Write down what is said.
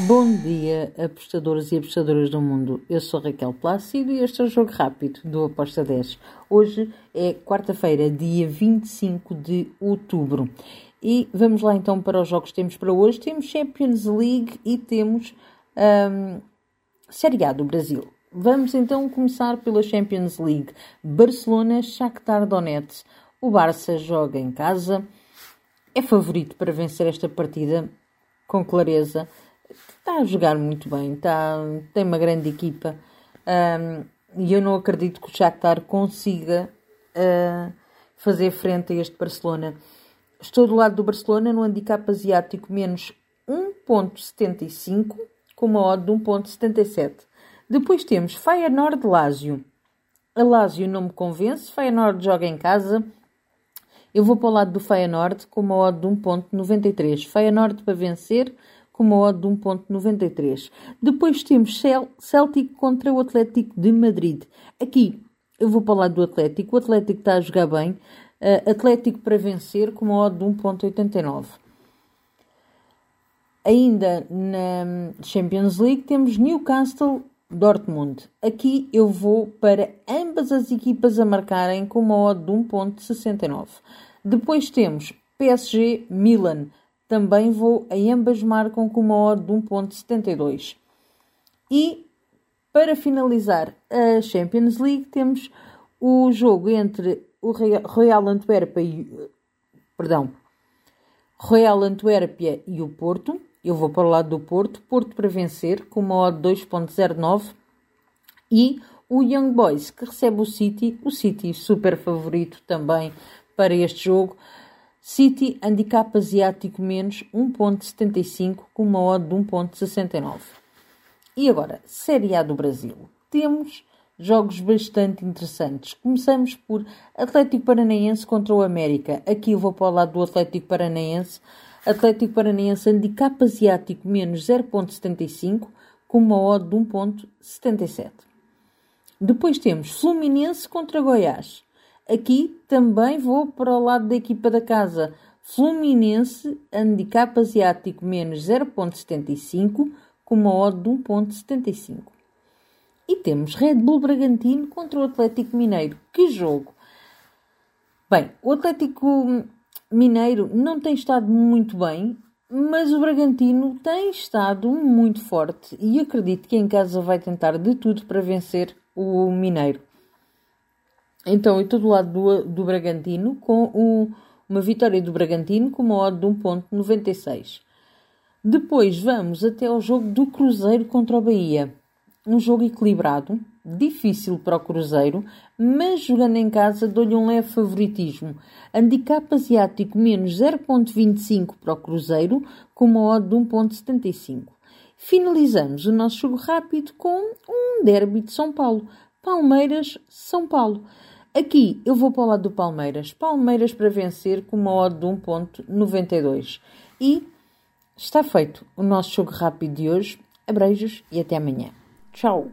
Bom dia, apostadores e apostadoras do mundo. Eu sou Raquel Plácido e este é o Jogo Rápido do Aposta 10. Hoje é quarta-feira, dia 25 de outubro. E vamos lá então para os jogos que temos para hoje. Temos Champions League e temos um, Série A do Brasil. Vamos então começar pela Champions League. Barcelona, Shakhtar Donetsk. O Barça joga em casa. É favorito para vencer esta partida com clareza está a jogar muito bem, está, tem uma grande equipa um, e eu não acredito que o Shakhtar consiga uh, fazer frente a este Barcelona. Estou do lado do Barcelona no handicap asiático menos 1.75 com uma odd de 1.77. Depois temos Feyenoord Lazio. A Lazio não me convence, Feyenoord joga em casa. Eu vou para o lado do Feyenoord com uma odd de 1.93. Feyenoord para vencer com uma odd de 1.93. Depois temos Celtic contra o Atlético de Madrid. Aqui eu vou lado do Atlético. O Atlético está a jogar bem. Uh, Atlético para vencer com uma odd de 1.89. Ainda na Champions League temos Newcastle Dortmund. Aqui eu vou para ambas as equipas a marcarem com uma odd de 1.69. Depois temos PSG Milan também vou, em ambas marcam com uma odd de 1.72. E para finalizar a Champions League temos o jogo entre o Royal Antuérpia e perdão, Royal Antuérpia e o Porto. Eu vou para o lado do Porto, Porto para vencer com uma odd 2.09 e o Young Boys que recebe o City, o City super favorito também para este jogo. City, handicap asiático menos 1.75 com uma odd de 1.69. E agora, Série A do Brasil. Temos jogos bastante interessantes. Começamos por Atlético Paranaense contra o América. Aqui eu vou para o lado do Atlético Paranaense. Atlético Paranaense, handicap asiático menos 0.75 com uma odd de 1.77. Depois temos Fluminense contra Goiás. Aqui também vou para o lado da equipa da casa. Fluminense, handicap asiático menos 0.75, com uma odd de 1.75. E temos Red Bull Bragantino contra o Atlético Mineiro. Que jogo! Bem, o Atlético Mineiro não tem estado muito bem, mas o Bragantino tem estado muito forte e acredito que em casa vai tentar de tudo para vencer o Mineiro. Então, eu estou do lado do, do Bragantino com o, uma vitória do Bragantino com uma odd de 1.96. Depois vamos até ao jogo do Cruzeiro contra o Bahia. Um jogo equilibrado, difícil para o Cruzeiro, mas jogando em casa dou-lhe um leve favoritismo. Handicap asiático menos 0.25 para o Cruzeiro, com uma odd de 1.75. Finalizamos o nosso jogo rápido com um derby de São Paulo. Palmeiras-São Paulo. Aqui eu vou para o lado do Palmeiras. Palmeiras para vencer com uma odd de 1.92. E está feito o nosso jogo rápido de hoje. Abreijos e até amanhã. Tchau!